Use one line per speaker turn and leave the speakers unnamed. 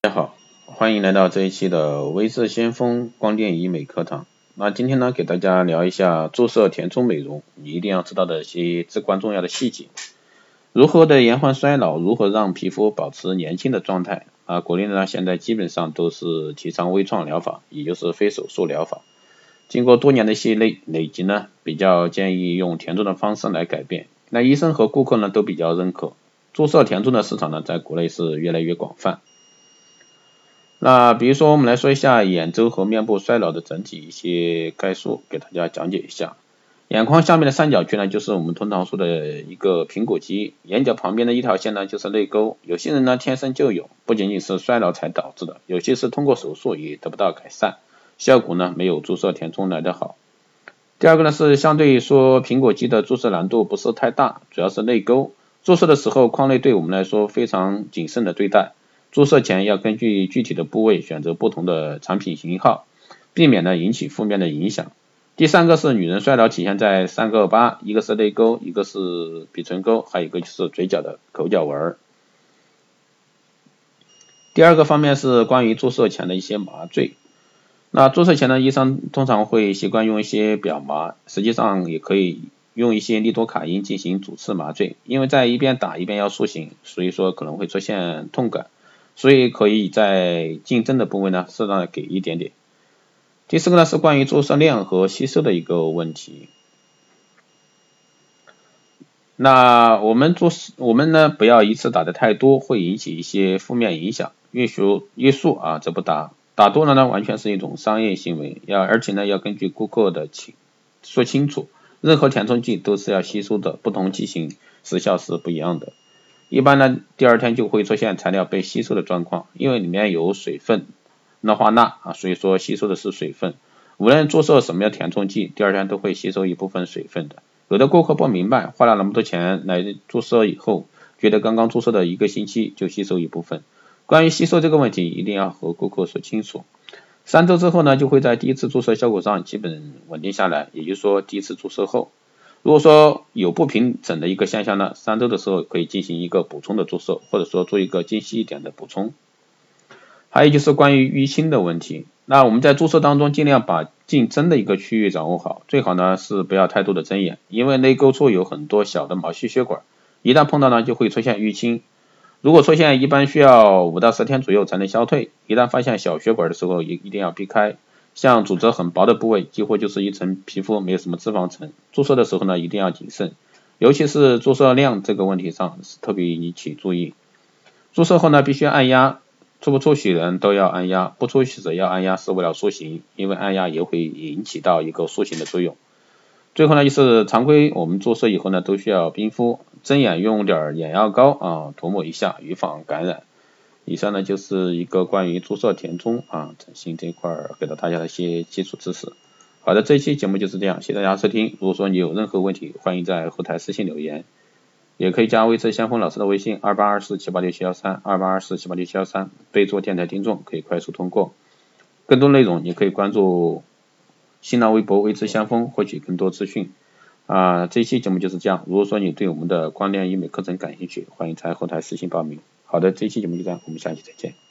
大家好，欢迎来到这一期的微智先锋光电医美课堂。那今天呢，给大家聊一下注射填充美容，你一定要知道的一些至关重要的细节。如何的延缓衰老，如何让皮肤保持年轻的状态啊？国内呢现在基本上都是提倡微创疗法，也就是非手术疗法。经过多年的一些累累积呢，比较建议用填充的方式来改变。那医生和顾客呢都比较认可，注射填充的市场呢在国内是越来越广泛。那比如说我们来说一下眼周和面部衰老的整体一些概述，给大家讲解一下。眼眶下面的三角区呢就是我们通常说的一个苹果肌，眼角旁边的一条线呢就是泪沟。有些人呢天生就有，不仅仅是衰老才导致的，有些是通过手术也得不到改善，效果呢没有注射填充来的好。第二个呢是相对于说苹果肌的注射难度不是太大，主要是泪沟。注射的时候眶内对我们来说非常谨慎的对待，注射前要根据具体的部位选择不同的产品型号，避免呢引起负面的影响。第三个是女人衰老体现在三个疤，一个是泪沟，一个是鼻唇沟，还有一个就是嘴角的口角纹。第二个方面是关于注射前的一些麻醉。那注射前呢，医生通常会习惯用一些表麻，实际上也可以用一些利多卡因进行主次麻醉，因为在一边打一边要塑形，所以说可能会出现痛感，所以可以在竞争的部位呢适当的给一点点。第四个呢是关于注射量和吸收的一个问题。那我们注我们呢不要一次打的太多，会引起一些负面影响，越数越数啊这不打。打多了呢，完全是一种商业行为，要而且呢要根据顾客的情说清楚，任何填充剂都是要吸收的，不同剂型时效是不一样的。一般呢第二天就会出现材料被吸收的状况，因为里面有水分氯化钠啊，所以说吸收的是水分。无论注射什么样填充剂，第二天都会吸收一部分水分的。有的顾客不明白，花了那么多钱来注射以后，觉得刚刚注射的一个星期就吸收一部分。关于吸收这个问题，一定要和顾客说清楚。三周之后呢，就会在第一次注射效果上基本稳定下来，也就是说第一次注射后，如果说有不平整的一个现象呢，三周的时候可以进行一个补充的注射，或者说做一个精细一点的补充。还有就是关于淤青的问题，那我们在注射当中尽量把进针的一个区域掌握好，最好呢是不要太多的针眼，因为内沟处有很多小的毛细血管，一旦碰到呢就会出现淤青。如果出现，一般需要五到十天左右才能消退。一旦发现小血管的时候，一一定要避开。像组织很薄的部位，几乎就是一层皮肤，没有什么脂肪层。注射的时候呢，一定要谨慎，尤其是注射量这个问题上，是特别引起注意。注射后呢，必须按压，出不出血人都要按压，不出血者要按压，是为了塑形，因为按压也会引起到一个塑形的作用。最后呢，就是常规我们注射以后呢，都需要冰敷，针眼用点眼药膏啊涂抹一下，预防感染。以上呢就是一个关于注射填充啊整形这一块给到大家的一些基础知识。好的，这期节目就是这样，谢谢大家收听。如果说你有任何问题，欢迎在后台私信留言，也可以加微智先锋老师的微信二八二四七八六七幺三二八二四七八六七幺三，备注电台听众可以快速通过。更多内容你可以关注。新浪微博微知先锋获取更多资讯啊，这期节目就是这样。如果说你对我们的光电医美课程感兴趣，欢迎在后台私信报名。好的，这一期节目就这样，我们下期再见。